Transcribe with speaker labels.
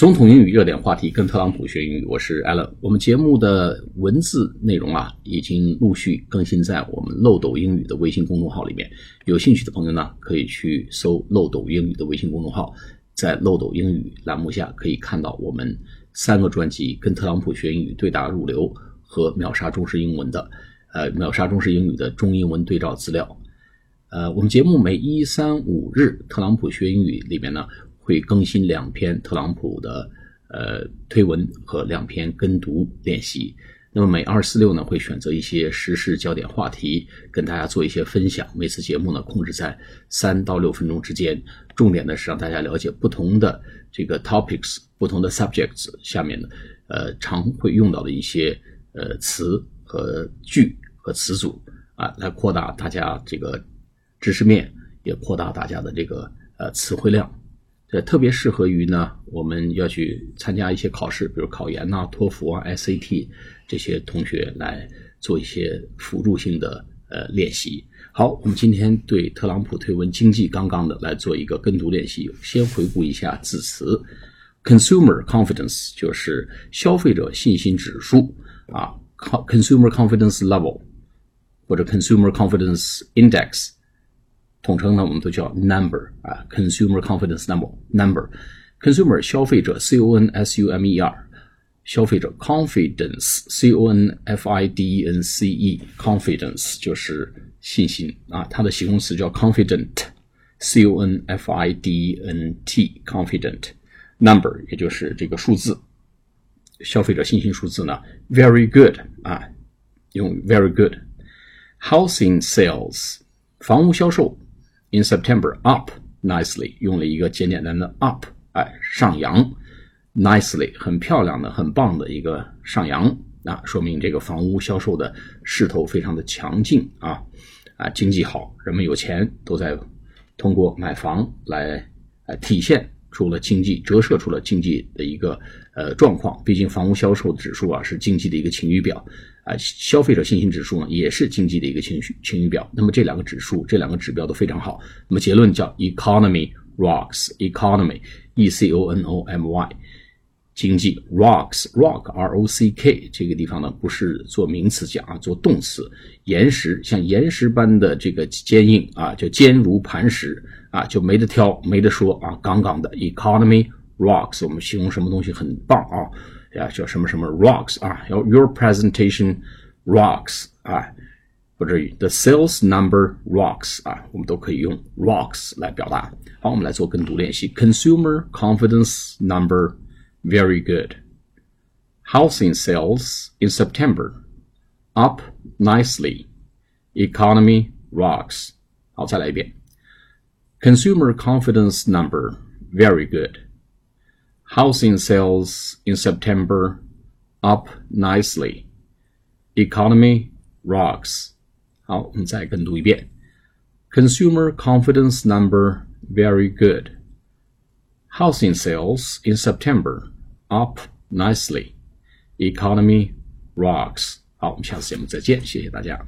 Speaker 1: 总统英语热点话题，跟特朗普学英语，我是 Alan。我们节目的文字内容啊，已经陆续更新在我们漏斗英语的微信公众号里面。有兴趣的朋友呢，可以去搜漏斗英语的微信公众号，在漏斗英语栏目下可以看到我们三个专辑：跟特朗普学英语、对答入流和秒杀中式英文的，呃，秒杀中式英语的中英文对照资料。呃，我们节目每一三五日，特朗普学英语里面呢。会更新两篇特朗普的呃推文和两篇跟读练习。那么每二四六呢，会选择一些时事焦点话题跟大家做一些分享。每次节目呢，控制在三到六分钟之间。重点呢是让大家了解不同的这个 topics、不同的 subjects 下面的呃常会用到的一些呃词和句和词组啊，来扩大大家这个知识面，也扩大大家的这个呃词汇量。这特别适合于呢，我们要去参加一些考试，比如考研呐、托福啊、SAT 这些同学来做一些辅助性的呃练习。好，我们今天对特朗普推文经济刚刚的来做一个跟读练习。先回顾一下字词：consumer confidence 就是消费者信心指数啊，consumer confidence level 或者 consumer confidence index。统称呢，我们都叫 number 啊，consumer confidence number number，consumer 消费者 c o n s u m e r 消费者 confidence c o n f i d e n c e confidence 就是信心啊，它的形容词叫 confident c o n f i d e n t confident number 也就是这个数字，消费者信心数字呢 very good 啊，用 very good housing sales 房屋销售。In September, up nicely，用了一个简简单的 up，哎，上扬，nicely，很漂亮的、很棒的一个上扬，啊，说明这个房屋销售的势头非常的强劲啊，啊，经济好，人们有钱，都在通过买房来，呃，体现出了经济，折射出了经济的一个呃状况。毕竟房屋销售指数啊，是经济的一个晴雨表。啊，消费者信心指数呢，也是经济的一个晴绪晴雨表。那么这两个指数，这两个指标都非常好。那么结论叫 economy rocks，economy，e c o n o m y，经济 rocks，rock，r o c k，这个地方呢不是做名词讲啊，做动词，岩石像岩石般的这个坚硬啊，就坚如磐石啊，就没得挑，没得说啊，杠杠的 economy rocks，我们形容什么东西很棒啊。呀，叫什么什么 rocks 啊，要 your presentation rocks 啊，不至于 the sales number rocks 啊，我们都可以用 rocks 来表达。好，我们来做跟读练习。Consumer confidence number very good. Housing sales in September up nicely. Economy rocks. 好，再来一遍。Consumer confidence number very good. Housing sales in September up nicely. Economy rocks. 好，我们再跟读一遍。Consumer confidence number very good. Housing sales in September up nicely. Economy rocks. 好，我们下次节目再见，谢谢大家。